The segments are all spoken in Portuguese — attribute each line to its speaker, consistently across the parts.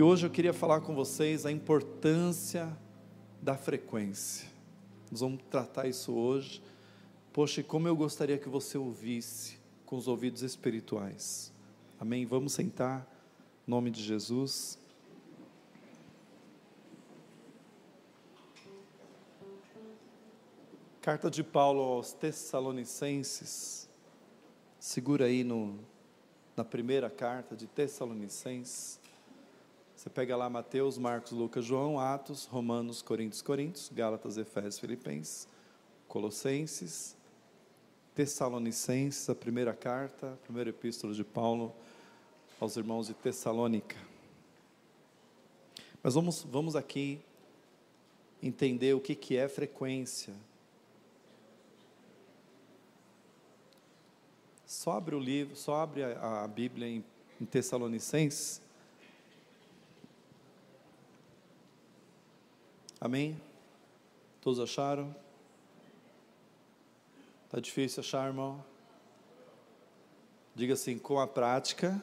Speaker 1: E hoje eu queria falar com vocês a importância da frequência. Nós vamos tratar isso hoje. Poxa, como eu gostaria que você ouvisse com os ouvidos espirituais. Amém? Vamos sentar, em nome de Jesus. Carta de Paulo aos Tessalonicenses. Segura aí no, na primeira carta de Tessalonicenses. Você pega lá Mateus, Marcos, Lucas, João, Atos, Romanos, Coríntios, Coríntios, Gálatas, Efésios, Filipenses, Colossenses, Tessalonicenses, a primeira carta, a primeira epístola de Paulo aos irmãos de Tessalônica. Mas vamos, vamos aqui entender o que, que é frequência Só abre o livro, só abre a, a Bíblia em, em Tessalonicenses. Amém? Todos acharam? Está difícil achar, irmão? Diga assim: com a prática,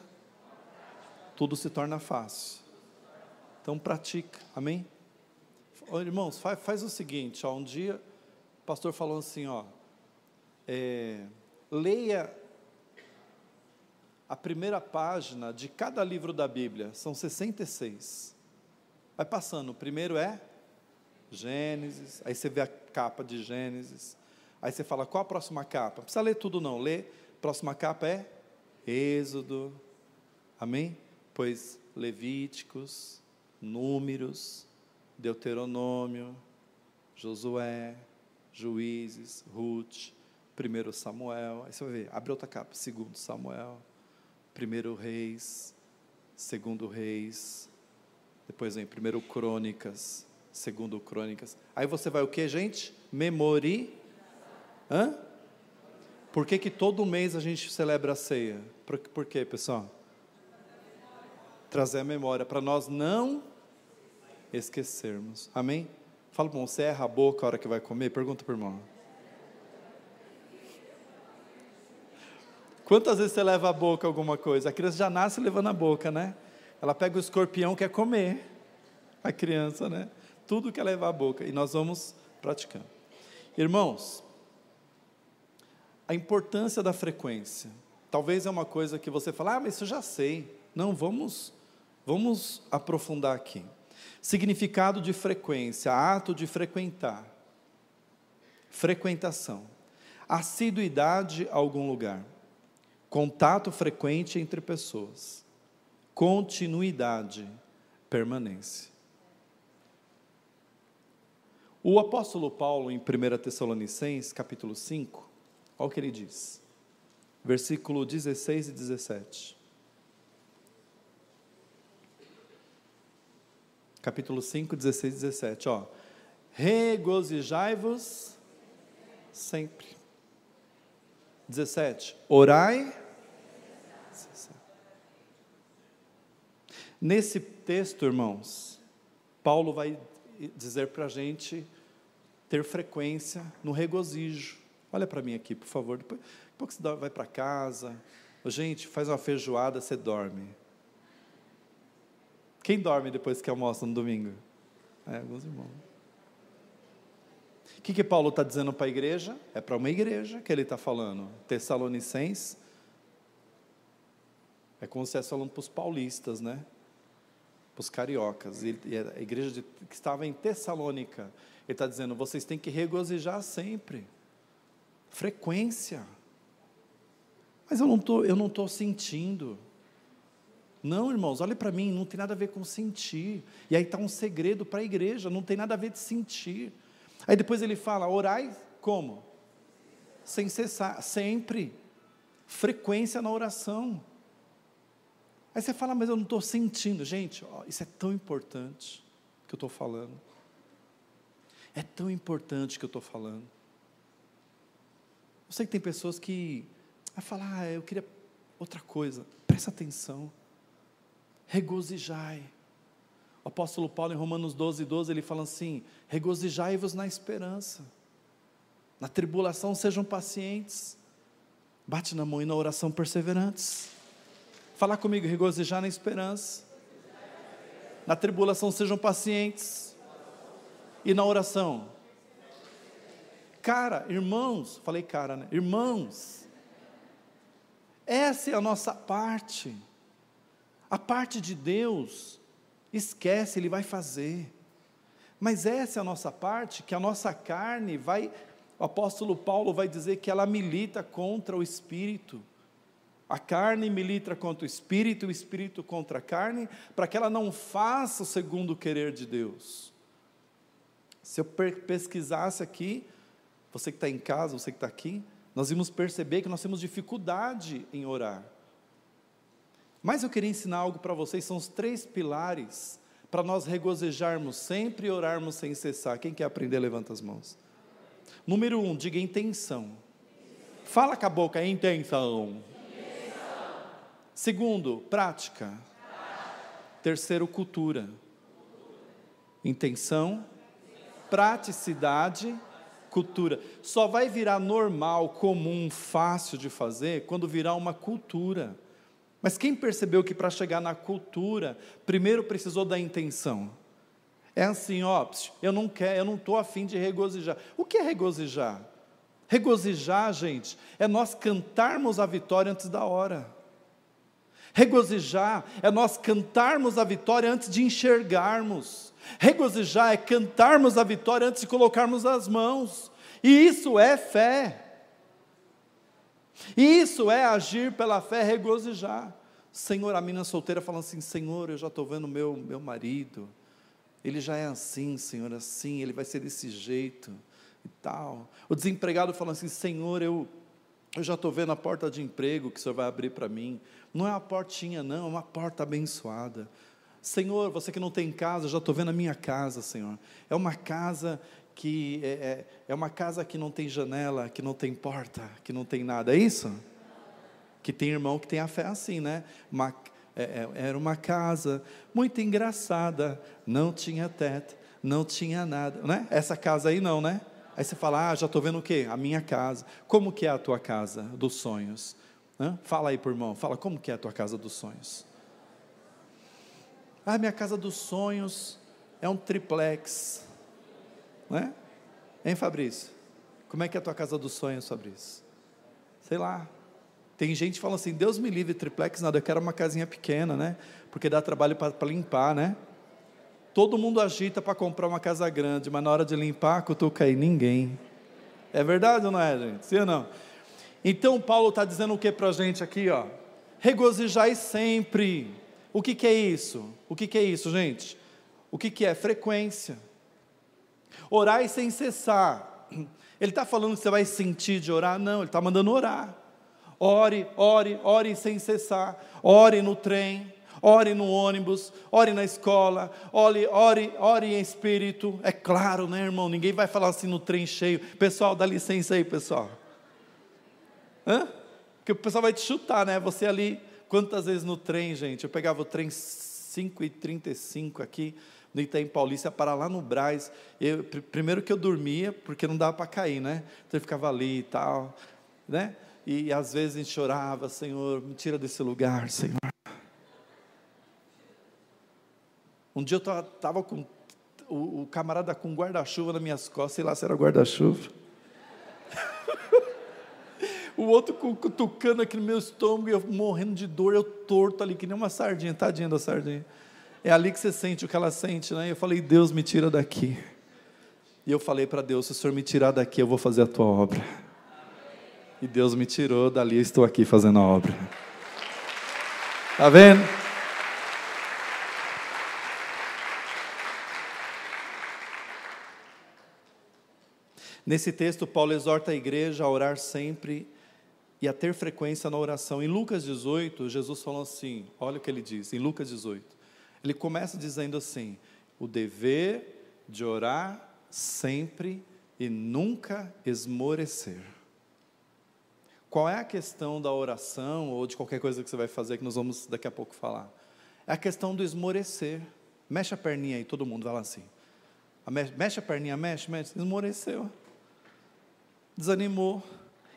Speaker 1: tudo se torna fácil. Então pratica, amém? irmãos, faz, faz, o seguinte: ó, um dia o pastor falou assim: ó, é, leia a primeira página de cada livro da Bíblia, são 66. Vai passando, o primeiro é Gênesis, aí você vê a capa de Gênesis, aí você fala, qual a próxima capa? Não precisa ler tudo não, lê, próxima capa é Êxodo, amém? Pois Levíticos, Números, Deuteronômio, Josué, Juízes, Ruth, primeiro Samuel, aí você vai ver, abre outra capa, segundo Samuel, primeiro Reis, segundo Reis, depois vem primeiro Crônicas, segundo Crônicas. Aí você vai o que, gente? Memori. Hã? Por que, que todo mês a gente celebra a ceia? Por, por quê, pessoal? Trazer a memória, para nós não esquecermos. Amém? Fala para você erra a boca a hora que vai comer? Pergunta para o irmão. Quantas vezes você leva a boca alguma coisa? A criança já nasce levando a boca, né? Ela pega o escorpião, quer comer. A criança, né? Tudo quer levar a boca. E nós vamos praticando. Irmãos, a importância da frequência. Talvez é uma coisa que você fala, ah, mas isso eu já sei. Não, vamos, vamos aprofundar aqui. Significado de frequência, ato de frequentar. Frequentação. Assiduidade a algum lugar contato frequente entre pessoas, continuidade, permanência. O apóstolo Paulo, em 1 Tessalonicenses, capítulo 5, olha o que ele diz, versículo 16 e 17. Capítulo 5, 16 e 17, ó. Regozijai-vos sempre. 17. Orai. Nesse texto, irmãos, Paulo vai dizer para a gente ter frequência no regozijo. Olha para mim aqui, por favor. Depois, depois que você vai para casa, gente, faz uma feijoada, você dorme. Quem dorme depois que almoça no domingo? É, alguns irmãos. O que, que Paulo está dizendo para a igreja? É para uma igreja que ele está falando. Tessalonicenses. É como se estivesse falando para os paulistas, né? Para os cariocas. E a igreja de, que estava em Tessalônica. Ele está dizendo: vocês têm que regozijar sempre. Frequência. Mas eu não tô, eu não estou sentindo. Não, irmãos, olhe para mim, não tem nada a ver com sentir. E aí está um segredo para a igreja, não tem nada a ver de sentir. Aí depois ele fala: orai como? Sem cessar, sempre. Frequência na oração. Aí você fala, mas eu não estou sentindo. Gente, ó, isso é tão importante que eu estou falando. É tão importante que eu estou falando. Eu sei que tem pessoas que vai falar, ah, eu queria outra coisa. Presta atenção. Regozijai. O apóstolo Paulo, em Romanos 12, 12, ele fala assim: regozijai-vos na esperança, na tribulação sejam pacientes, bate na mão e na oração perseverantes. Falar comigo, regozijar na esperança, Na tribulação sejam pacientes. E na oração? Cara, irmãos, falei cara, né? Irmãos, essa é a nossa parte. A parte de Deus, esquece, Ele vai fazer. Mas essa é a nossa parte, que a nossa carne vai, o apóstolo Paulo vai dizer que ela milita contra o espírito. A carne milita contra o espírito, o espírito contra a carne, para que ela não faça o segundo querer de Deus. Se eu pesquisasse aqui, você que está em casa, você que está aqui, nós vimos perceber que nós temos dificuldade em orar. Mas eu queria ensinar algo para vocês, são os três pilares para nós regozijarmos sempre e orarmos sem cessar. Quem quer aprender, levanta as mãos. Número um, diga intenção. Fala com a boca, intenção. Segundo, prática. Terceiro, cultura. Intenção, praticidade, cultura. Só vai virar normal, comum, fácil de fazer quando virar uma cultura. Mas quem percebeu que para chegar na cultura, primeiro precisou da intenção? É assim, ó, eu não quero, eu não estou afim de regozijar. O que é regozijar? Regozijar, gente, é nós cantarmos a vitória antes da hora. Regozijar é nós cantarmos a vitória antes de enxergarmos. Regozijar é cantarmos a vitória antes de colocarmos as mãos. E isso é fé. Isso é agir pela fé, regozijar. Senhor, a menina solteira falando assim: Senhor, eu já estou vendo meu, meu marido, ele já é assim, Senhor, assim, ele vai ser desse jeito e tal. O desempregado falando assim: Senhor, eu, eu já estou vendo a porta de emprego que o Senhor vai abrir para mim. Não é uma portinha, não, é uma porta abençoada. Senhor, você que não tem casa, eu já estou vendo a minha casa, Senhor. É uma casa que é, é, é, uma casa que não tem janela, que não tem porta, que não tem nada, é isso? Que tem irmão que tem a fé assim, né? Uma, é, é, era uma casa muito engraçada, não tinha teto, não tinha nada, né? Essa casa aí não, né? Aí você fala, ah, já estou vendo o quê? A minha casa. Como que é a tua casa dos sonhos? Hã? Fala aí por irmão, fala como que é a tua casa dos sonhos. Ah, minha casa dos sonhos é um triplex né? Hein, Fabrício? Como é que é a tua casa dos sonhos, Fabrício? Sei lá. Tem gente falando assim, Deus me livre, triplex, nada, eu quero uma casinha pequena, né? Porque dá trabalho para limpar, né? Todo mundo agita para comprar uma casa grande, mas na hora de limpar, cutuca aí, ninguém. É verdade ou não é, gente? Sim ou não? Então, Paulo está dizendo o que para a gente aqui, ó? Regozijai sempre. O que, que é isso? O que, que é isso, gente? O que, que é? Frequência. Orai sem cessar. Ele está falando que você vai sentir de orar? Não, ele está mandando orar. Ore, ore, ore sem cessar. Ore no trem, ore no ônibus, ore na escola, ore, ore, ore em espírito. É claro, né, irmão? Ninguém vai falar assim no trem cheio. Pessoal, dá licença aí, pessoal. Hã? Porque o pessoal vai te chutar, né? Você ali, quantas vezes no trem, gente? Eu pegava o trem 5 e 35 aqui no Itaim Paulista para lá no Braz. Eu, primeiro que eu dormia, porque não dava para cair, né? Então eu ficava ali e tal, né? E às vezes a gente chorava, Senhor, me tira desse lugar, Senhor. Um dia eu estava com o, o, camarada com guarda-chuva nas minhas costas, sei lá se era guarda-chuva. o outro cutucando aqui no meu estômago, eu morrendo de dor, eu torto ali, que nem uma sardinha, tadinha da sardinha. É ali que você sente o que ela sente, né? Eu falei, Deus me tira daqui. E eu falei para Deus, se o Senhor me tirar daqui, eu vou fazer a tua obra. E Deus me tirou, dali estou aqui fazendo a obra. Tá vendo? Nesse texto, Paulo exorta a igreja a orar sempre e a ter frequência na oração. Em Lucas 18, Jesus falou assim: olha o que ele diz, em Lucas 18. Ele começa dizendo assim: o dever de orar sempre e nunca esmorecer. Qual é a questão da oração ou de qualquer coisa que você vai fazer que nós vamos daqui a pouco falar? É a questão do esmorecer. Mexe a perninha aí, todo mundo vai lá assim. Mexe a perninha, mexe, mexe. Esmoreceu. Desanimou.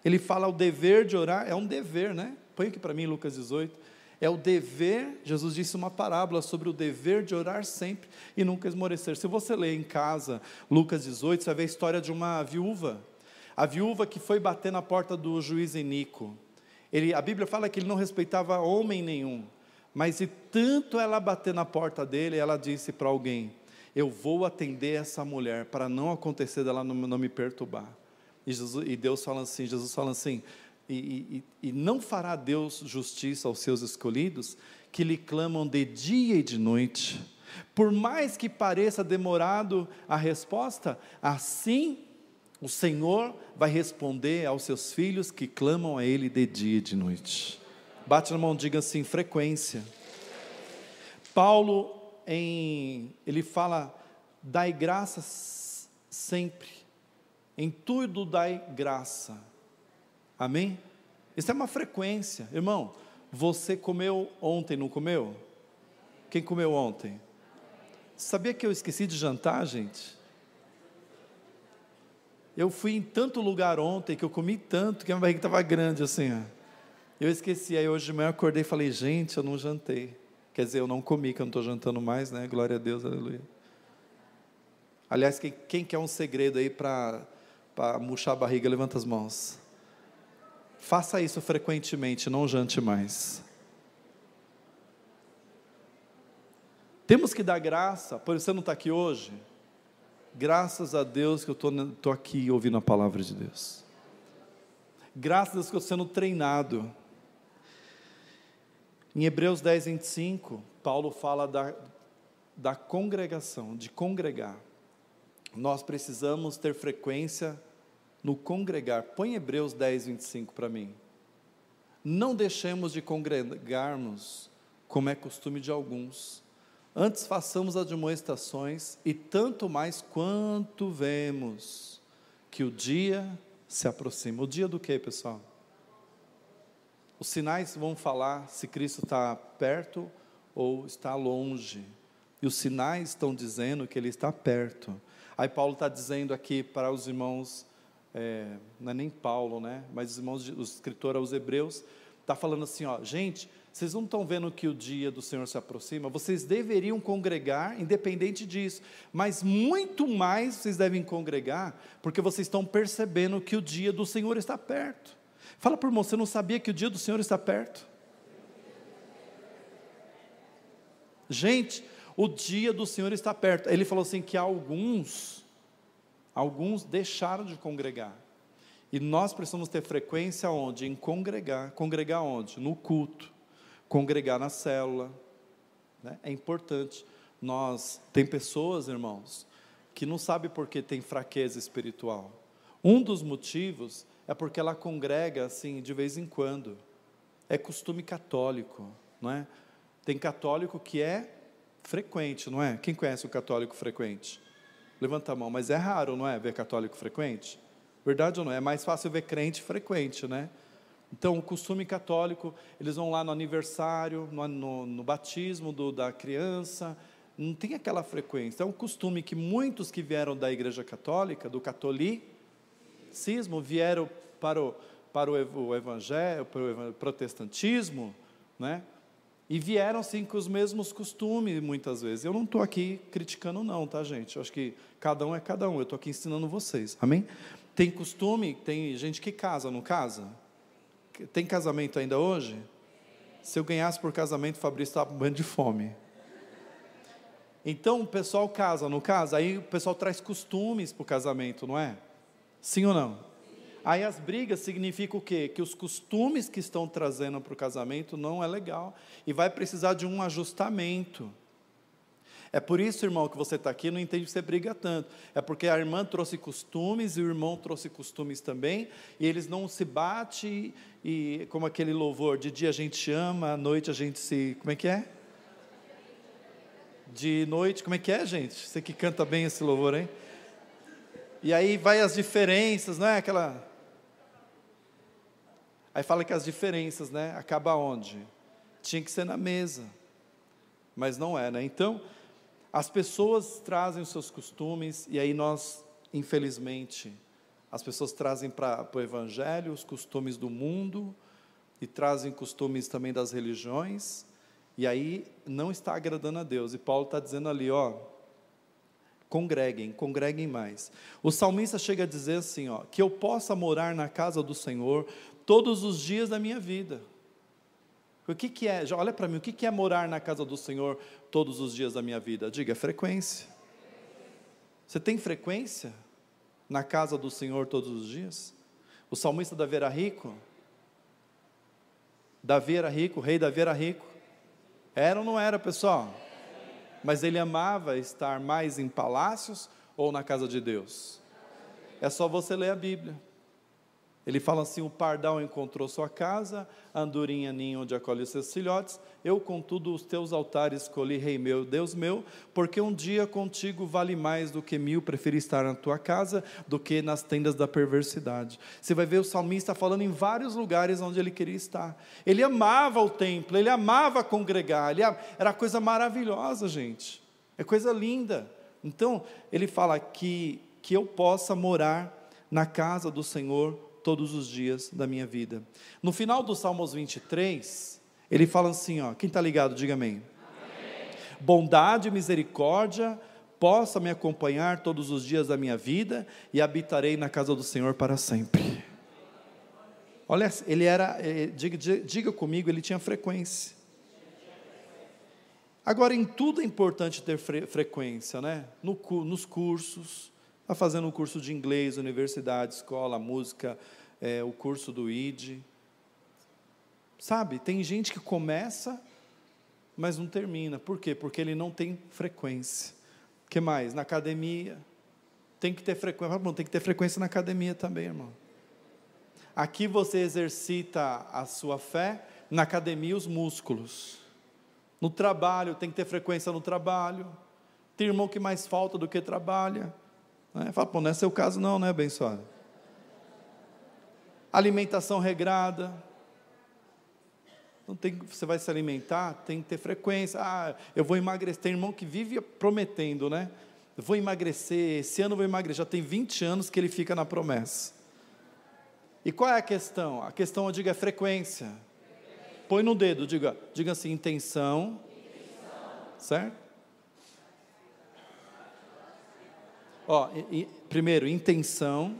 Speaker 1: Ele fala o dever de orar, é um dever, né? Põe aqui para mim Lucas 18. É o dever, Jesus disse uma parábola sobre o dever de orar sempre e nunca esmorecer. Se você ler em casa Lucas 18, você vai ver a história de uma viúva. A viúva que foi bater na porta do juiz Enico. Ele, a Bíblia fala que ele não respeitava homem nenhum. Mas e tanto ela bater na porta dele, ela disse para alguém: Eu vou atender essa mulher para não acontecer dela não, não me perturbar. E, Jesus, e Deus fala assim: Jesus fala assim, e, e, e não fará Deus justiça aos seus escolhidos, que lhe clamam de dia e de noite. Por mais que pareça demorado a resposta, assim o Senhor vai responder aos seus filhos que clamam a Ele de dia e de noite. Bate na mão, diga assim: frequência. Paulo, em, ele fala, dai graças sempre, em tudo dai graça Amém? Isso é uma frequência. Irmão, você comeu ontem, não comeu? Quem comeu ontem? Sabia que eu esqueci de jantar, gente? Eu fui em tanto lugar ontem que eu comi tanto que a minha barriga estava grande assim. Ó. Eu esqueci, aí hoje de manhã eu acordei e falei, gente, eu não jantei. Quer dizer, eu não comi, que eu não estou jantando mais, né? Glória a Deus, aleluia. Aliás, quem, quem quer um segredo aí para murchar a barriga, levanta as mãos. Faça isso frequentemente, não jante mais. Temos que dar graça, por você não está aqui hoje. Graças a Deus que eu estou aqui ouvindo a palavra de Deus. Graças a Deus que eu estou sendo treinado. Em Hebreus 10, 25, Paulo fala da, da congregação, de congregar. Nós precisamos ter frequência no congregar. Põe Hebreus 10, 25 para mim. Não deixemos de congregarmos, como é costume de alguns. Antes façamos admoestações, e tanto mais quanto vemos que o dia se aproxima. O dia do que, pessoal? Os sinais vão falar se Cristo está perto ou está longe. E os sinais estão dizendo que Ele está perto. Aí Paulo está dizendo aqui para os irmãos é, não é nem Paulo, né? Mas os irmãos, o escritor aos Hebreus, está falando assim, ó, gente, vocês não estão vendo que o dia do Senhor se aproxima? Vocês deveriam congregar, independente disso, mas muito mais vocês devem congregar, porque vocês estão percebendo que o dia do Senhor está perto. Fala por irmão, você não sabia que o dia do Senhor está perto? Gente, o dia do Senhor está perto. Ele falou assim que alguns Alguns deixaram de congregar. E nós precisamos ter frequência onde? Em congregar. Congregar onde? No culto. Congregar na célula. Né? É importante. Nós, tem pessoas, irmãos, que não sabe por que tem fraqueza espiritual. Um dos motivos é porque ela congrega assim de vez em quando. É costume católico, não é? Tem católico que é frequente, não é? Quem conhece o católico frequente? Levanta a mão, mas é raro, não é? Ver católico frequente? Verdade ou não? É mais fácil ver crente frequente, né? Então, o costume católico, eles vão lá no aniversário, no, no, no batismo do, da criança, não tem aquela frequência. É um costume que muitos que vieram da Igreja Católica, do catolicismo, vieram para o, para o evangelho, para o protestantismo, né? E vieram sim com os mesmos costumes, muitas vezes. Eu não estou aqui criticando, não, tá, gente? Eu acho que cada um é cada um. Eu estou aqui ensinando vocês. Amém? Tem costume, tem gente que casa, não casa? Tem casamento ainda hoje? Se eu ganhasse por casamento, o Fabrício estava morrendo de fome. Então o pessoal casa, não casa? Aí o pessoal traz costumes para o casamento, não é? Sim ou não? Aí as brigas significam o quê? Que os costumes que estão trazendo para o casamento não é legal e vai precisar de um ajustamento. É por isso, irmão, que você está aqui não entende que você briga tanto. É porque a irmã trouxe costumes e o irmão trouxe costumes também, e eles não se batem, e como aquele louvor, de dia a gente ama, à noite a gente se. Como é que é? De noite, como é que é, gente? Você que canta bem esse louvor, hein? E aí vai as diferenças, não é? Aquela Aí fala que as diferenças, né? Acaba onde? Tinha que ser na mesa. Mas não é, né? Então, as pessoas trazem os seus costumes e aí nós, infelizmente, as pessoas trazem para o evangelho os costumes do mundo e trazem costumes também das religiões, e aí não está agradando a Deus. E Paulo está dizendo ali, ó, congreguem, congreguem mais. O salmista chega a dizer assim, ó, que eu possa morar na casa do Senhor todos os dias da minha vida. O que, que é, olha para mim, o que, que é morar na casa do Senhor todos os dias da minha vida? Diga, frequência. Você tem frequência na casa do Senhor todos os dias? O salmista Davi era rico? Davi era rico, o rei Davi era rico. Era ou não era, pessoal? Mas ele amava estar mais em palácios ou na casa de Deus? É só você ler a Bíblia. Ele fala assim: o pardal encontrou sua casa, a andorinha ninho onde acolhe os seus filhotes. Eu, contudo, os teus altares escolhi, Rei meu, Deus meu, porque um dia contigo vale mais do que mil. Preferi estar na tua casa do que nas tendas da perversidade. Você vai ver o salmista falando em vários lugares onde ele queria estar. Ele amava o templo, ele amava congregar, ele era coisa maravilhosa, gente. É coisa linda. Então, ele fala que, que eu possa morar na casa do Senhor todos os dias da minha vida. No final do Salmos 23, ele fala assim: ó, quem está ligado, diga amém. amém. Bondade e misericórdia possa me acompanhar todos os dias da minha vida e habitarei na casa do Senhor para sempre. Olha, ele era, eh, diga, diga comigo, ele tinha frequência. Agora, em tudo é importante ter fre frequência, né? No, nos cursos, Está fazendo um curso de inglês, universidade, escola, música, é, o curso do ID. Sabe, tem gente que começa, mas não termina. Por quê? Porque ele não tem frequência. O que mais? Na academia. Tem que ter frequência. Bom, tem que ter frequência na academia também, irmão. Aqui você exercita a sua fé, na academia os músculos. No trabalho, tem que ter frequência no trabalho. Tem irmão que mais falta do que trabalha. Né? Fala, pô, não é seu caso não, né, abençoado? Alimentação regrada. Não tem, você vai se alimentar, tem que ter frequência. Ah, eu vou emagrecer. Tem irmão que vive prometendo, né? Eu vou emagrecer, esse ano eu vou emagrecer. Já tem 20 anos que ele fica na promessa. E qual é a questão? A questão, eu digo, é frequência. Põe no dedo, diga, diga assim, intenção. intenção. Certo? Ó, e, primeiro, intenção.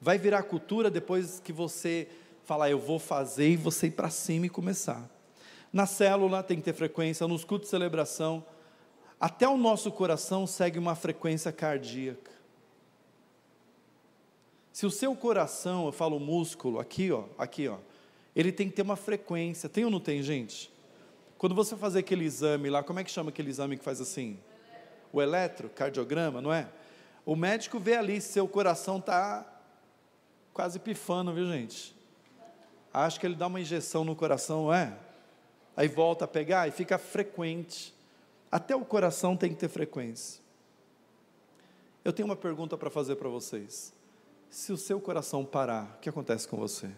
Speaker 1: Vai virar cultura depois que você falar, eu vou fazer e você ir para cima e começar. Na célula tem que ter frequência, nos cultos de celebração. Até o nosso coração segue uma frequência cardíaca. Se o seu coração, eu falo músculo, aqui ó, aqui ó, ele tem que ter uma frequência. Tem ou não tem, gente? Quando você fazer aquele exame lá, como é que chama aquele exame que faz assim? O eletrocardiograma, não é? O médico vê ali se seu coração está quase pifando, viu gente? Acho que ele dá uma injeção no coração, não é? Aí volta a pegar e fica frequente. Até o coração tem que ter frequência. Eu tenho uma pergunta para fazer para vocês. Se o seu coração parar, o que acontece com você?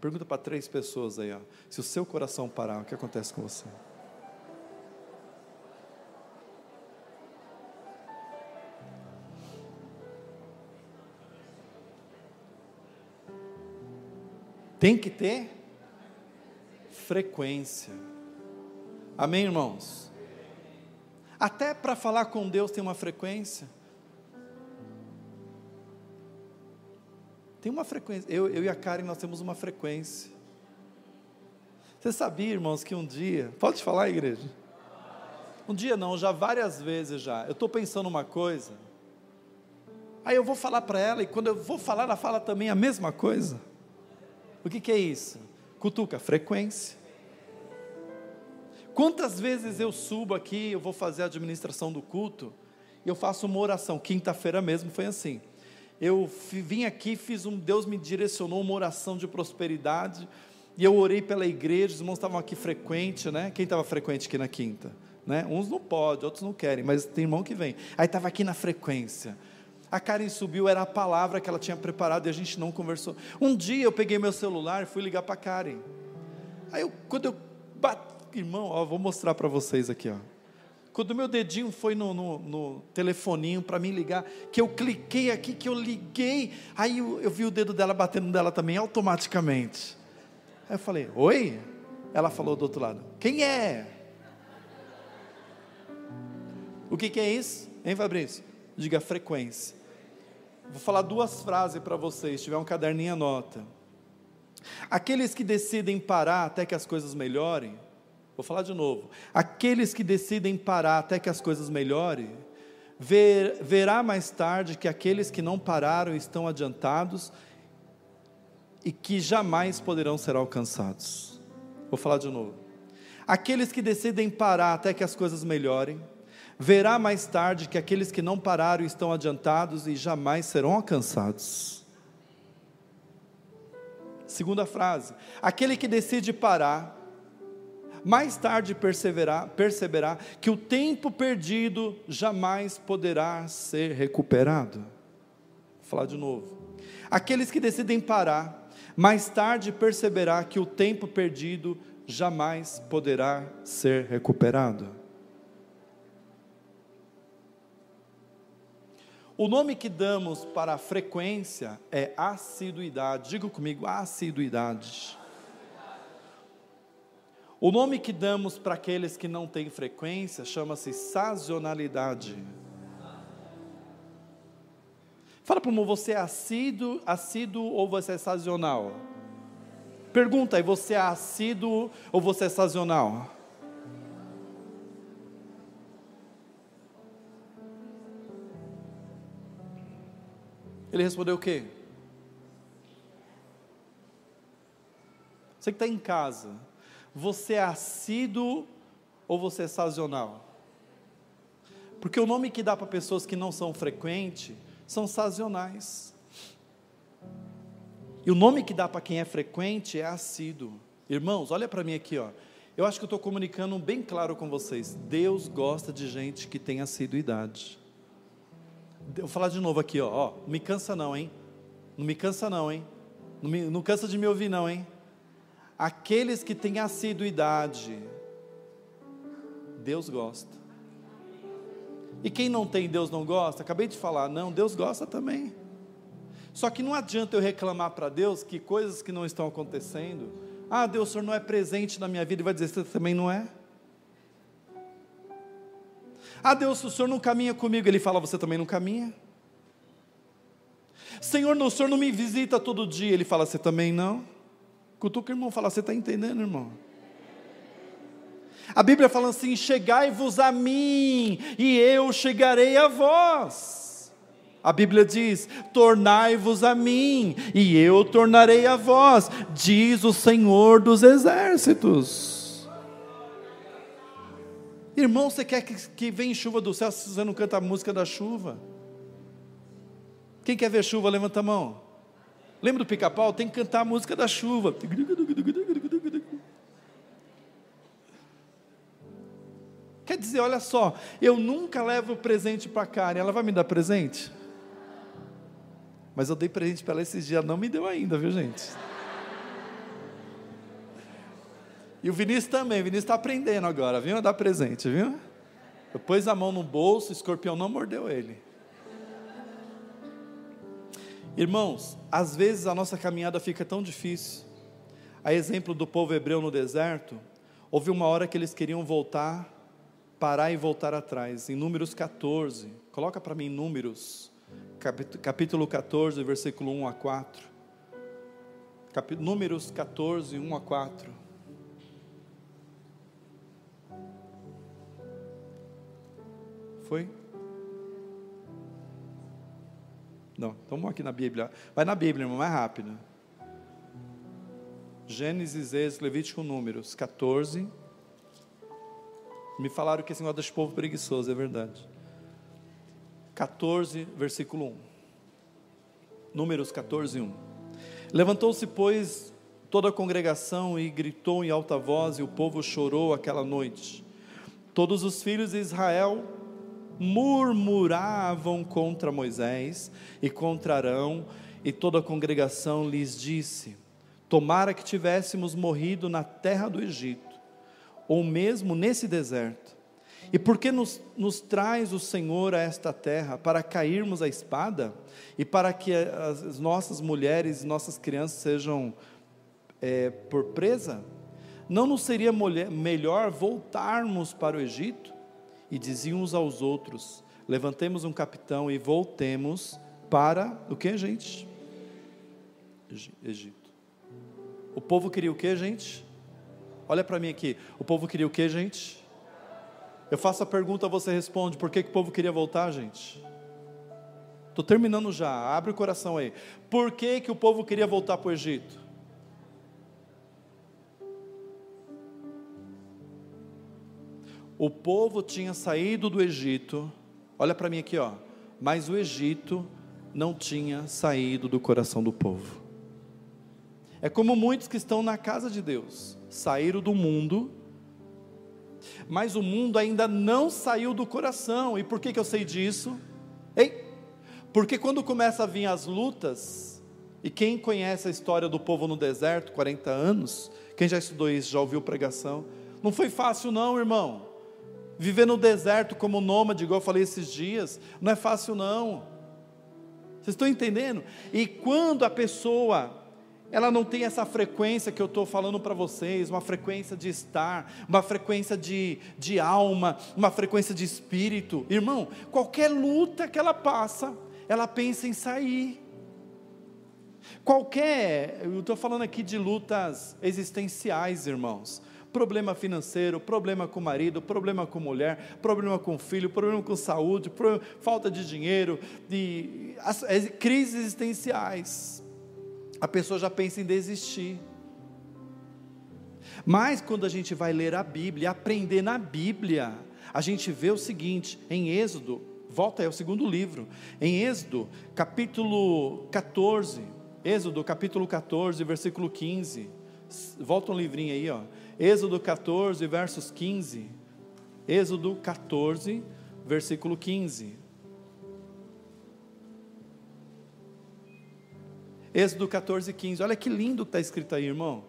Speaker 1: Pergunta para três pessoas aí, ó. Se o seu coração parar, o que acontece com você? Tem que ter frequência. Amém, irmãos? Até para falar com Deus tem uma frequência. Tem uma frequência. Eu, eu e a Karen, nós temos uma frequência. Você sabia, irmãos, que um dia. Pode falar, igreja? Um dia não, já várias vezes já. Eu estou pensando uma coisa. Aí eu vou falar para ela, e quando eu vou falar, ela fala também a mesma coisa. O que, que é isso? Cutuca, frequência. Quantas vezes eu subo aqui, eu vou fazer a administração do culto, e eu faço uma oração. Quinta-feira mesmo foi assim eu vim aqui, fiz um, Deus me direcionou uma oração de prosperidade, e eu orei pela igreja, os irmãos estavam aqui frequente, né? Quem estava frequente aqui na quinta? Né? Uns não pode, outros não querem, mas tem irmão que vem. Aí estava aqui na frequência. A Karen subiu, era a palavra que ela tinha preparado e a gente não conversou. Um dia eu peguei meu celular e fui ligar para a Karen. Aí eu, quando eu bati, irmão, ó, vou mostrar para vocês aqui, ó. Quando meu dedinho foi no, no, no telefoninho para me ligar, que eu cliquei aqui, que eu liguei, aí eu, eu vi o dedo dela batendo dela também automaticamente. Aí eu falei, oi? Ela falou do outro lado, quem é? O que, que é isso? Hein, Fabrício? Diga frequência. Vou falar duas frases para vocês, se tiver um caderninho, anota. Aqueles que decidem parar até que as coisas melhorem, vou falar de novo. Aqueles que decidem parar até que as coisas melhorem, ver, verá mais tarde que aqueles que não pararam estão adiantados e que jamais poderão ser alcançados. Vou falar de novo. Aqueles que decidem parar até que as coisas melhorem, verá mais tarde que aqueles que não pararam estão adiantados e jamais serão alcançados. Segunda frase: aquele que decide parar, mais tarde perseverar, perceberá que o tempo perdido jamais poderá ser recuperado. Vou falar de novo. Aqueles que decidem parar, mais tarde perceberá que o tempo perdido jamais poderá ser recuperado. O nome que damos para a frequência é assiduidade. Diga comigo, assiduidade. O nome que damos para aqueles que não têm frequência chama-se sazonalidade. Fala para o você é assíduo, assíduo ou você é sazonal? Pergunta aí, você é assíduo ou você é sazonal? Ele respondeu o quê? Você que está em casa, você é assíduo ou você é sazonal? Porque o nome que dá para pessoas que não são frequentes são sazonais. E o nome que dá para quem é frequente é assíduo. Irmãos, olha para mim aqui, ó. Eu acho que eu estou comunicando bem claro com vocês. Deus gosta de gente que tem assiduidade. Vou falar de novo aqui, ó, ó. Me cansa não, hein? Não me cansa não, hein? Não, me, não cansa de me ouvir não, hein? Aqueles que têm assiduidade, Deus gosta. E quem não tem, Deus não gosta? Acabei de falar, não, Deus gosta também. Só que não adianta eu reclamar para Deus que coisas que não estão acontecendo, ah, Deus, o Senhor não é presente na minha vida, e vai dizer, você também não é? Ah, Deus, o Senhor não caminha comigo. Ele fala, você também não caminha? Senhor, o Senhor não me visita todo dia. Ele fala, você também não? Cutuca o irmão, fala, você está entendendo, irmão? A Bíblia fala assim: chegai-vos a mim, e eu chegarei a vós. A Bíblia diz: tornai-vos a mim, e eu tornarei a vós, diz o Senhor dos exércitos. Irmão, você quer que, que venha chuva do céu se você não canta a música da chuva? Quem quer ver chuva, levanta a mão. Lembra do pica-pau? Tem que cantar a música da chuva. Quer dizer, olha só, eu nunca levo presente para a Karen, ela vai me dar presente? Mas eu dei presente para ela esses dias, não me deu ainda, viu gente? E o Vinícius também, o Vinícius está aprendendo agora, viu? A dar presente, viu? Eu pus a mão no bolso, o escorpião não mordeu ele. Irmãos, às vezes a nossa caminhada fica tão difícil. A exemplo do povo hebreu no deserto, houve uma hora que eles queriam voltar, parar e voltar atrás. Em Números 14, coloca para mim Números, capítulo 14, versículo 1 a 4. Números 14, 1 a 4. Foi? Não, estamos aqui na Bíblia. Vai na Bíblia, irmão, mais rápido. Gênesis, Êxodo, Levítico, Números 14. Me falaram que esse negócio desse povo preguiçoso, é verdade. 14, versículo 1. Números 14, 1. Levantou-se, pois, toda a congregação e gritou em alta voz, e o povo chorou aquela noite. Todos os filhos de Israel murmuravam contra Moisés e contra Arão, e toda a congregação lhes disse: Tomara que tivéssemos morrido na terra do Egito, ou mesmo nesse deserto. E porque nos, nos traz o Senhor a esta terra para cairmos a espada e para que as nossas mulheres e nossas crianças sejam é, por presa? Não nos seria melhor voltarmos para o Egito? E diziam uns aos outros: levantemos um capitão e voltemos para o que, gente? Egito. O povo queria o que, gente? Olha para mim aqui. O povo queria o que, gente? Eu faço a pergunta, você responde. Por que, que o povo queria voltar, gente? Estou terminando já. Abre o coração aí. Por que, que o povo queria voltar para o Egito? O povo tinha saído do Egito. Olha para mim aqui, ó. Mas o Egito não tinha saído do coração do povo. É como muitos que estão na casa de Deus, saíram do mundo, mas o mundo ainda não saiu do coração. E por que, que eu sei disso? Ei, porque quando começa a vir as lutas, e quem conhece a história do povo no deserto, 40 anos, quem já estudou isso, já ouviu pregação, não foi fácil não, irmão. Viver no deserto como nômade, igual eu falei esses dias, não é fácil não. Vocês estão entendendo? E quando a pessoa ela não tem essa frequência que eu estou falando para vocês, uma frequência de estar, uma frequência de, de alma, uma frequência de espírito. Irmão, qualquer luta que ela passa, ela pensa em sair. Qualquer, eu estou falando aqui de lutas existenciais, irmãos. Problema financeiro, problema com o marido, problema com mulher, problema com filho, problema com saúde, falta de dinheiro, de, as, as crises existenciais a pessoa já pensa em desistir. Mas quando a gente vai ler a Bíblia, aprender na Bíblia, a gente vê o seguinte, em Êxodo, volta aí ao segundo livro, em Êxodo, capítulo 14, Êxodo, capítulo 14, versículo 15. Volta um livrinho aí, ó. Êxodo 14, versos 15. Êxodo 14, versículo 15. Êxodo 14, 15. Olha que lindo que está escrito aí, irmão.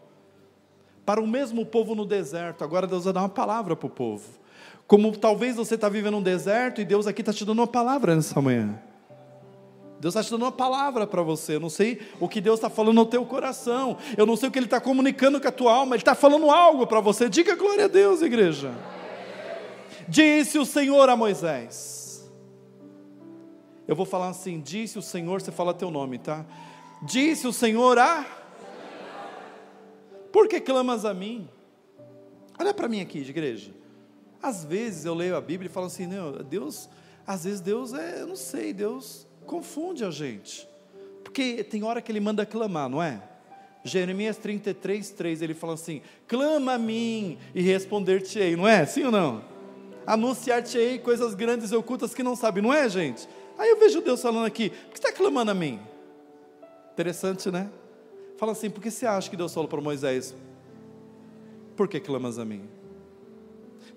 Speaker 1: Para o mesmo povo no deserto, agora Deus vai dar uma palavra para o povo. Como talvez você está vivendo um deserto e Deus aqui está te dando uma palavra nessa manhã. Deus está te dando uma palavra para você. Eu não sei o que Deus está falando no teu coração. Eu não sei o que Ele está comunicando com a tua alma. Ele está falando algo para você. Diga glória a Deus, igreja. Disse o Senhor a Moisés. Eu vou falar assim: disse o Senhor, você fala teu nome, tá? Disse o Senhor a. Por que clamas a mim? Olha para mim aqui, igreja. Às vezes eu leio a Bíblia e falo assim, não, Deus, às vezes Deus é, eu não sei, Deus confunde a gente. Porque tem hora que ele manda clamar, não é? Jeremias 33, 3, ele fala assim: clama a mim e responder-te-ei, não é? Sim ou não? Anunciar-te-ei coisas grandes e ocultas que não sabe, não é, gente? Aí eu vejo Deus falando aqui: por que está clamando a mim? Interessante, né? Fala assim, por que você acha que Deus falou para Moisés? Por que clamas a mim?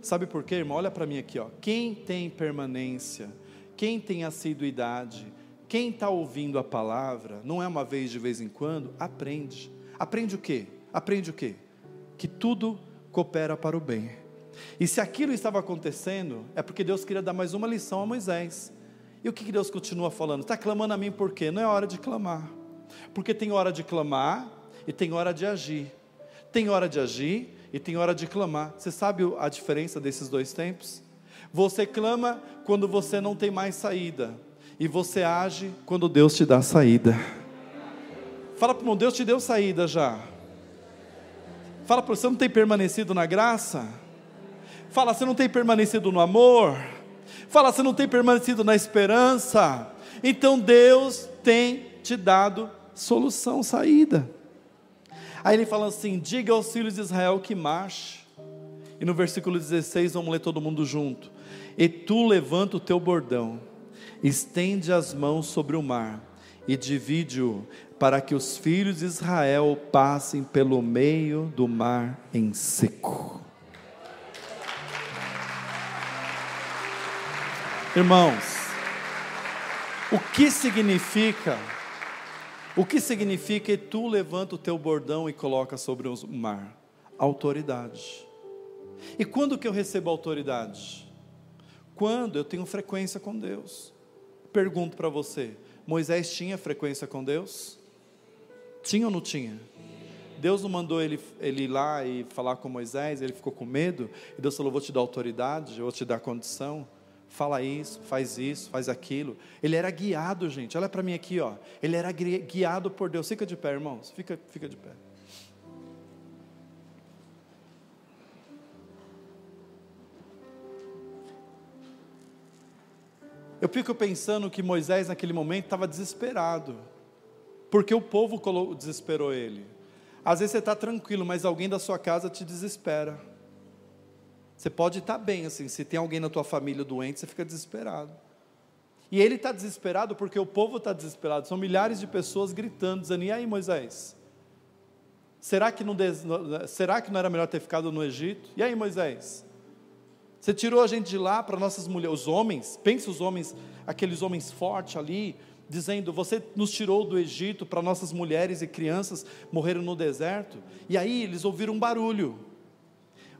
Speaker 1: Sabe por quê, irmão? Olha para mim aqui, ó. Quem tem permanência, quem tem assiduidade, quem está ouvindo a palavra, não é uma vez de vez em quando, aprende. Aprende o quê? Aprende o quê? Que tudo coopera para o bem. E se aquilo estava acontecendo, é porque Deus queria dar mais uma lição a Moisés. E o que Deus continua falando? Está clamando a mim por quê? Não é hora de clamar. Porque tem hora de clamar e tem hora de agir. Tem hora de agir e tem hora de clamar. Você sabe a diferença desses dois tempos? Você clama quando você não tem mais saída, e você age quando Deus te dá saída. Fala para o Deus te deu saída já. Fala para você, não tem permanecido na graça? Fala, você não tem permanecido no amor? Fala, você não tem permanecido na esperança? Então Deus tem te dado solução, saída. Aí ele fala assim: diga aos filhos de Israel que marche. E no versículo 16, vamos ler todo mundo junto. E tu levanta o teu bordão, estende as mãos sobre o mar e divide-o, para que os filhos de Israel passem pelo meio do mar em seco. Irmãos, o que significa o que significa que tu levanta o teu bordão e coloca sobre o mar? Autoridade. E quando que eu recebo autoridade? quando eu tenho frequência com Deus. Pergunto para você: Moisés tinha frequência com Deus? Tinha ou não tinha? Deus não mandou ele, ele ir lá e falar com Moisés, ele ficou com medo, e Deus falou: Vou te dar autoridade, eu vou te dar condição. Fala isso, faz isso, faz aquilo. Ele era guiado, gente. Olha para mim aqui, ó. Ele era guiado por Deus. Fica de pé, irmãos. Fica, fica de pé. Eu fico pensando que Moisés, naquele momento, estava desesperado, porque o povo desesperou ele. Às vezes você está tranquilo, mas alguém da sua casa te desespera. Você pode estar tá bem, assim, se tem alguém na tua família doente, você fica desesperado. E ele está desesperado porque o povo está desesperado. São milhares de pessoas gritando, dizendo: E aí, Moisés? Será que, não, será que não era melhor ter ficado no Egito? E aí, Moisés? Você tirou a gente de lá para nossas mulheres, os homens, pensa os homens, aqueles homens fortes ali, dizendo: Você nos tirou do Egito para nossas mulheres e crianças morreram no deserto. E aí eles ouviram um barulho,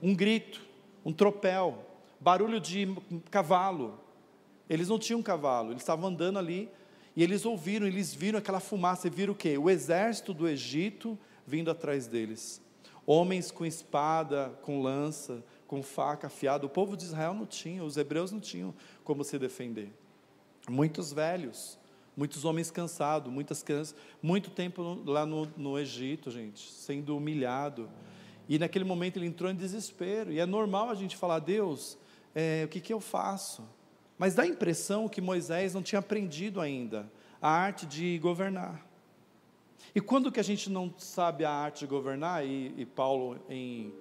Speaker 1: um grito, um tropel, barulho de cavalo. Eles não tinham cavalo, eles estavam andando ali e eles ouviram, eles viram aquela fumaça e viram o quê? O exército do Egito vindo atrás deles. Homens com espada, com lança, com faca afiada. O povo de Israel não tinha, os hebreus não tinham como se defender. Muitos velhos, muitos homens cansados, muitas crianças, muito tempo lá no, no Egito, gente, sendo humilhado. E naquele momento ele entrou em desespero. E é normal a gente falar, Deus, é, o que, que eu faço? Mas dá a impressão que Moisés não tinha aprendido ainda a arte de governar. E quando que a gente não sabe a arte de governar, e, e Paulo em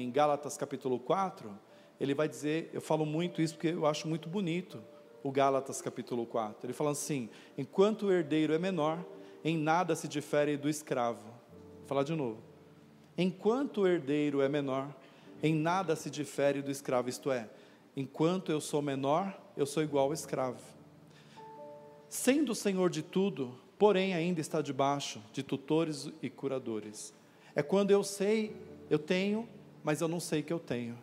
Speaker 1: em Gálatas capítulo 4, ele vai dizer, eu falo muito isso porque eu acho muito bonito, o Gálatas capítulo 4. Ele fala assim: enquanto o herdeiro é menor, em nada se difere do escravo. Vou falar de novo. Enquanto o herdeiro é menor, em nada se difere do escravo, isto é, enquanto eu sou menor, eu sou igual ao escravo. Sendo o senhor de tudo, porém ainda está debaixo de tutores e curadores. É quando eu sei, eu tenho mas eu não sei que eu tenho.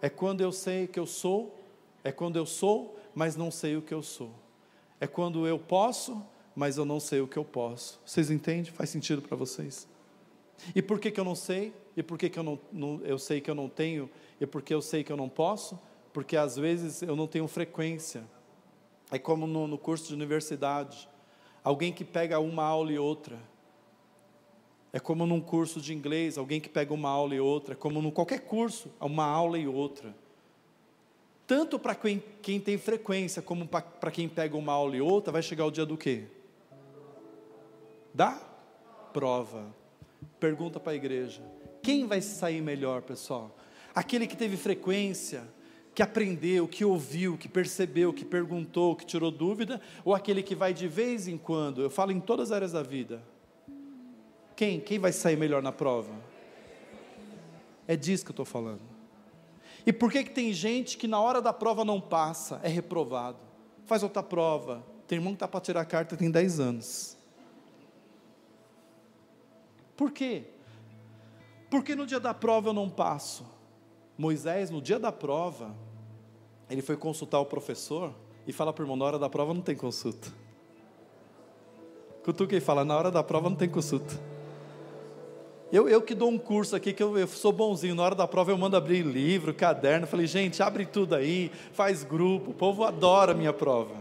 Speaker 1: É quando eu sei que eu sou, é quando eu sou, mas não sei o que eu sou. É quando eu posso, mas eu não sei o que eu posso. Vocês entendem? Faz sentido para vocês? E por que, que eu não sei? E por que, que eu, não, não, eu sei que eu não tenho? E por que eu sei que eu não posso? Porque às vezes eu não tenho frequência. É como no, no curso de universidade. Alguém que pega uma aula e outra é como num curso de inglês, alguém que pega uma aula e outra, é como em qualquer curso, uma aula e outra. Tanto para quem, quem, tem frequência, como para quem pega uma aula e outra, vai chegar o dia do quê? Da prova. Pergunta para a igreja: quem vai sair melhor, pessoal? Aquele que teve frequência, que aprendeu, que ouviu, que percebeu, que perguntou, que tirou dúvida, ou aquele que vai de vez em quando? Eu falo em todas as áreas da vida quem? Quem vai sair melhor na prova? É disso que eu estou falando. E por que, que tem gente que na hora da prova não passa, é reprovado? Faz outra prova. Tem irmão que está para tirar a carta tem 10 anos. Por quê? Porque no dia da prova eu não passo. Moisés, no dia da prova, ele foi consultar o professor e fala para o irmão: na hora da prova não tem consulta. Cutuca e fala: na hora da prova não tem consulta. Eu, eu que dou um curso aqui, que eu, eu, sou bonzinho, na hora da prova eu mando abrir livro, caderno, falei, gente, abre tudo aí, faz grupo, o povo adora a minha prova.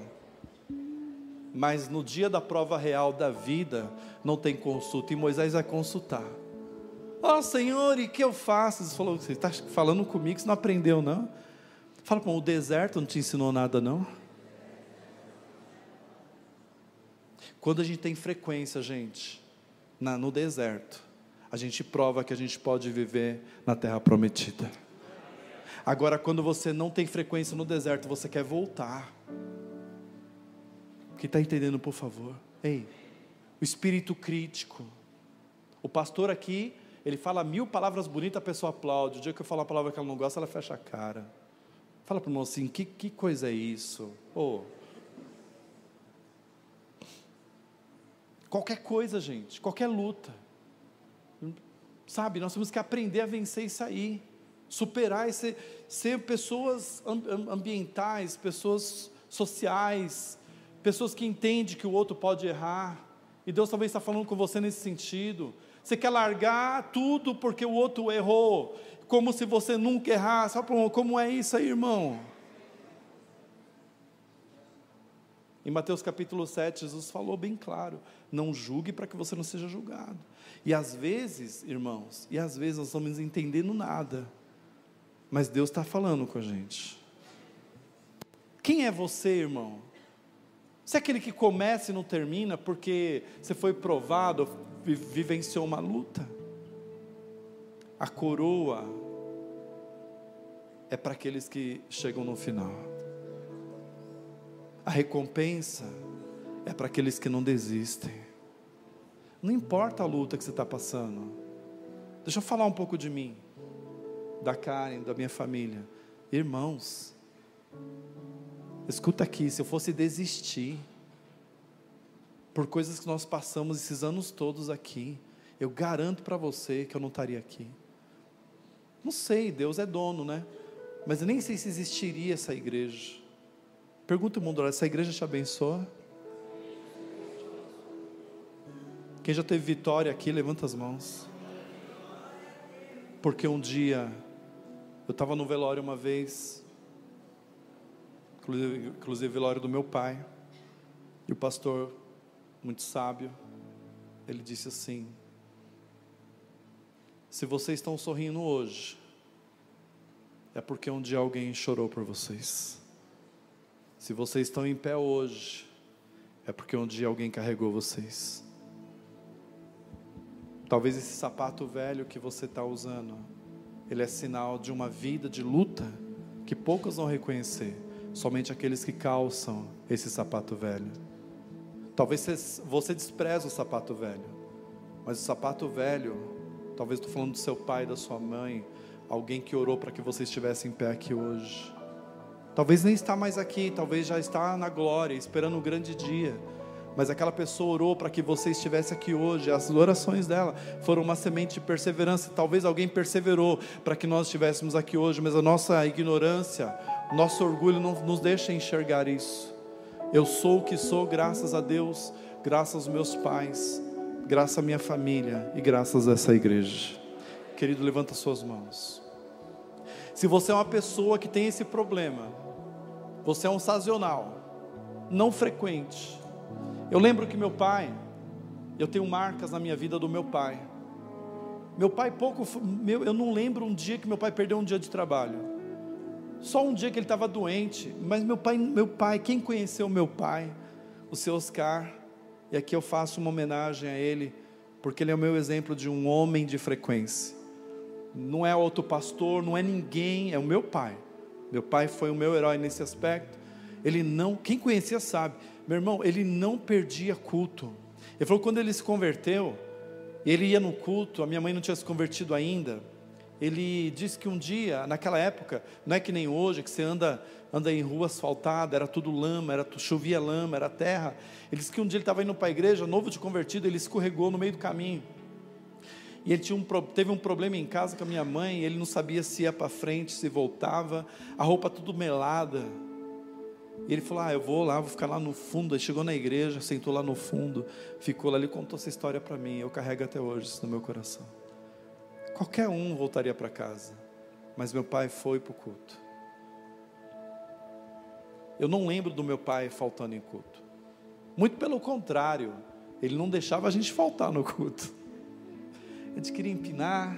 Speaker 1: Mas no dia da prova real da vida, não tem consulta, e Moisés vai consultar. Ó oh, Senhor, e que eu faço? Ele falou, você está falando comigo, você não aprendeu não? Fala, com o deserto não te ensinou nada não? Quando a gente tem frequência, gente, na, no deserto, a gente prova que a gente pode viver na terra prometida. Agora, quando você não tem frequência no deserto, você quer voltar. Quem está entendendo, por favor? Ei, o espírito crítico. O pastor aqui, ele fala mil palavras bonitas, a pessoa aplaude. O dia que eu falo uma palavra que ela não gosta, ela fecha a cara. Fala para o irmão assim: que, que coisa é isso? Oh. Qualquer coisa, gente, qualquer luta. Sabe, nós temos que aprender a vencer e sair. superar e ser, ser pessoas ambientais, pessoas sociais, pessoas que entendem que o outro pode errar. E Deus talvez está falando com você nesse sentido. Você quer largar tudo porque o outro errou, como se você nunca errasse. Como é isso aí, irmão? Em Mateus capítulo 7, Jesus falou bem claro: não julgue para que você não seja julgado. E às vezes, irmãos, e às vezes nós estamos entendendo nada, mas Deus está falando com a gente. Quem é você, irmão? Você é aquele que começa e não termina porque você foi provado, vivenciou uma luta? A coroa é para aqueles que chegam no final. A recompensa é para aqueles que não desistem. Não importa a luta que você está passando. Deixa eu falar um pouco de mim, da Karen, da minha família. Irmãos, escuta aqui, se eu fosse desistir por coisas que nós passamos esses anos todos aqui, eu garanto para você que eu não estaria aqui. Não sei, Deus é dono, né? Mas eu nem sei se existiria essa igreja. Pergunta o mundo, essa igreja te abençoa? Quem já teve vitória aqui, levanta as mãos. Porque um dia, eu estava no velório uma vez, inclusive, velório do meu pai, e o pastor, muito sábio, ele disse assim: Se vocês estão sorrindo hoje, é porque um dia alguém chorou por vocês. Se vocês estão em pé hoje, é porque um dia alguém carregou vocês. Talvez esse sapato velho que você está usando, ele é sinal de uma vida de luta que poucos vão reconhecer, somente aqueles que calçam esse sapato velho. Talvez você, despreze o sapato velho, mas o sapato velho, talvez estou falando do seu pai, da sua mãe, alguém que orou para que você estivesse em pé aqui hoje. Talvez nem está mais aqui, talvez já está na glória, esperando um grande dia. Mas aquela pessoa orou para que você estivesse aqui hoje. As orações dela foram uma semente de perseverança. Talvez alguém perseverou para que nós estivéssemos aqui hoje, mas a nossa ignorância, nosso orgulho não nos deixa enxergar isso. Eu sou o que sou, graças a Deus, graças aos meus pais, graças à minha família e graças a essa igreja. Querido, levanta suas mãos. Se você é uma pessoa que tem esse problema, você é um sazonal, não frequente. Eu lembro que meu pai, eu tenho marcas na minha vida do meu pai. Meu pai pouco, meu, eu não lembro um dia que meu pai perdeu um dia de trabalho. Só um dia que ele estava doente, mas meu pai, meu pai, quem conheceu meu pai, o seu Oscar, e aqui eu faço uma homenagem a ele, porque ele é o meu exemplo de um homem de frequência não é outro pastor, não é ninguém, é o meu pai. Meu pai foi o meu herói nesse aspecto. Ele não, quem conhecia sabe, meu irmão, ele não perdia culto. Ele falou quando ele se converteu, ele ia no culto, a minha mãe não tinha se convertido ainda. Ele disse que um dia, naquela época, não é que nem hoje, que você anda, anda em rua asfaltada, era tudo lama, era chovia lama, era terra. Ele disse que um dia ele estava indo para a igreja, novo de convertido, ele escorregou no meio do caminho. E ele um, teve um problema em casa com a minha mãe, ele não sabia se ia para frente, se voltava, a roupa tudo melada. E ele falou: Ah, eu vou lá, vou ficar lá no fundo. Aí chegou na igreja, sentou lá no fundo, ficou lá, ele contou essa história para mim. Eu carrego até hoje isso no meu coração. Qualquer um voltaria para casa, mas meu pai foi para o culto. Eu não lembro do meu pai faltando em culto. Muito pelo contrário, ele não deixava a gente faltar no culto. A gente queria empinar,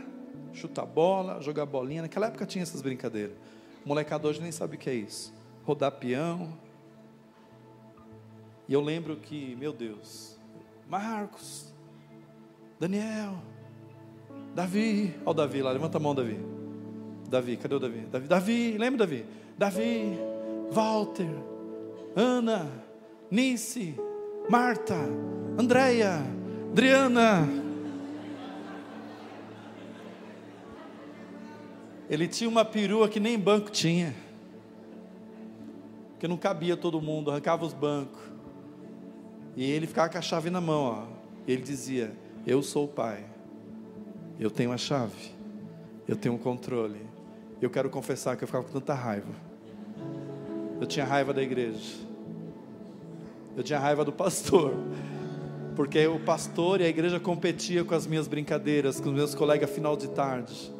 Speaker 1: chutar bola, jogar bolinha. Naquela época tinha essas brincadeiras. O molecado hoje nem sabe o que é isso. Rodar peão. E eu lembro que, meu Deus, Marcos, Daniel, Davi, olha o Davi lá, levanta a mão, Davi. Davi, cadê o Davi? Davi, Davi, lembra, Davi? Davi, Walter, Ana, Nice, Marta, Andréia, Adriana, Ele tinha uma perua que nem banco tinha. Que não cabia todo mundo, arrancava os bancos. E ele ficava com a chave na mão, ó. Ele dizia: Eu sou o pai. Eu tenho a chave. Eu tenho o controle. Eu quero confessar que eu ficava com tanta raiva. Eu tinha raiva da igreja. Eu tinha raiva do pastor. Porque o pastor e a igreja competia com as minhas brincadeiras, com os meus colegas final de tarde.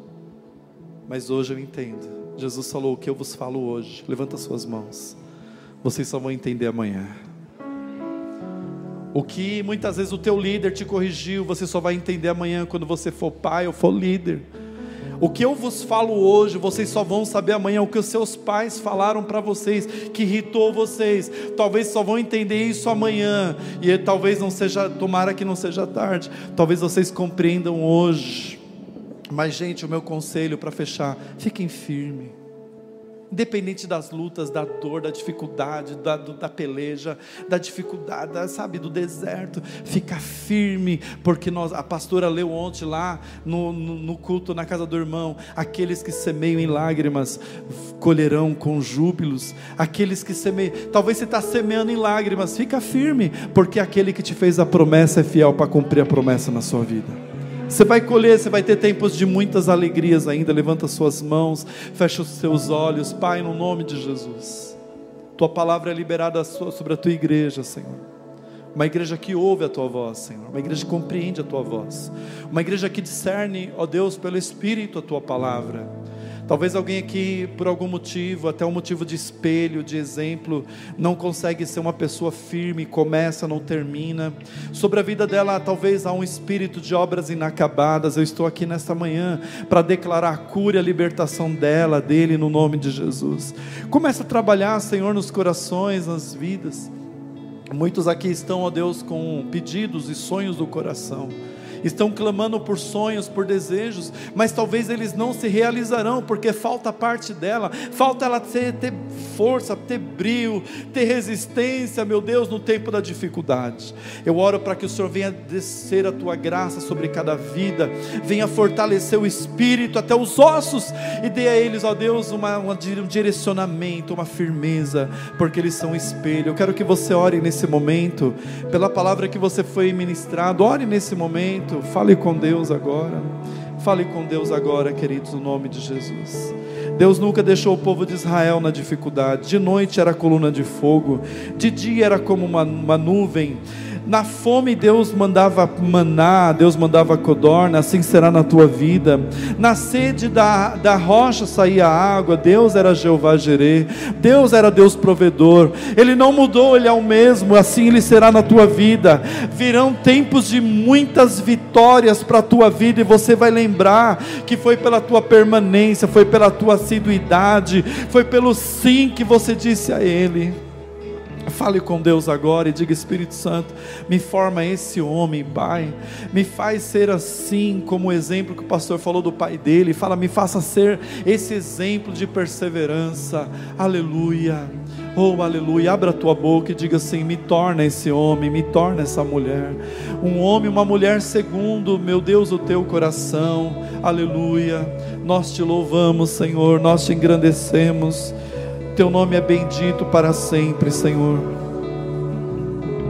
Speaker 1: Mas hoje eu entendo. Jesus falou: O que eu vos falo hoje, levanta suas mãos. Vocês só vão entender amanhã. O que muitas vezes o teu líder te corrigiu, você só vai entender amanhã quando você for pai ou for líder. O que eu vos falo hoje, vocês só vão saber amanhã o que os seus pais falaram para vocês, que irritou vocês. Talvez só vão entender isso amanhã, e talvez não seja, tomara que não seja tarde. Talvez vocês compreendam hoje. Mas, gente, o meu conselho para fechar: fiquem firmes independente das lutas, da dor, da dificuldade, da, da peleja, da dificuldade, sabe, do deserto, fica firme, porque nós, a pastora leu ontem lá no, no, no culto na casa do irmão: aqueles que semeiam em lágrimas colherão com júbilos, aqueles que semeiam, talvez você está semeando em lágrimas, fica firme, porque aquele que te fez a promessa é fiel para cumprir a promessa na sua vida. Você vai colher, você vai ter tempos de muitas alegrias ainda. Levanta suas mãos, fecha os seus olhos, Pai, no nome de Jesus. Tua palavra é liberada sobre a tua igreja, Senhor. Uma igreja que ouve a tua voz, Senhor. Uma igreja que compreende a tua voz. Uma igreja que discerne, ó Deus, pelo Espírito a tua palavra. Talvez alguém aqui, por algum motivo, até um motivo de espelho, de exemplo, não consegue ser uma pessoa firme, começa, não termina. Sobre a vida dela, talvez há um espírito de obras inacabadas. Eu estou aqui nesta manhã para declarar a cura e a libertação dela, dele, no nome de Jesus. Começa a trabalhar, Senhor, nos corações, nas vidas. Muitos aqui estão, ó Deus, com pedidos e sonhos do coração estão clamando por sonhos, por desejos, mas talvez eles não se realizarão, porque falta parte dela, falta ela ter, ter força, ter brilho, ter resistência, meu Deus, no tempo da dificuldade. Eu oro para que o Senhor venha descer a tua graça sobre cada vida, venha fortalecer o espírito até os ossos e dê a eles, ó Deus, uma, uma, um direcionamento, uma firmeza, porque eles são espelho. Eu quero que você ore nesse momento, pela palavra que você foi ministrado, ore nesse momento momento, fale com Deus agora. Fale com Deus agora, queridos, no nome de Jesus. Deus nunca deixou o povo de Israel na dificuldade. De noite era coluna de fogo, de dia era como uma, uma nuvem na fome Deus mandava maná, Deus mandava codorna, assim será na tua vida. Na sede da, da rocha saía água, Deus era Jeová Jireh, Deus era Deus provedor. Ele não mudou, ele é o mesmo, assim ele será na tua vida. Virão tempos de muitas vitórias para a tua vida e você vai lembrar que foi pela tua permanência, foi pela tua assiduidade, foi pelo sim que você disse a ele. Fale com Deus agora e diga: Espírito Santo, me forma esse homem, Pai. Me faz ser assim, como o exemplo que o pastor falou do pai dele. Fala, me faça ser esse exemplo de perseverança. Aleluia. Oh, aleluia. Abra a tua boca e diga assim: me torna esse homem, me torna essa mulher. Um homem, uma mulher segundo, meu Deus, o teu coração. Aleluia. Nós te louvamos, Senhor, nós te engrandecemos. Teu nome é bendito para sempre, Senhor.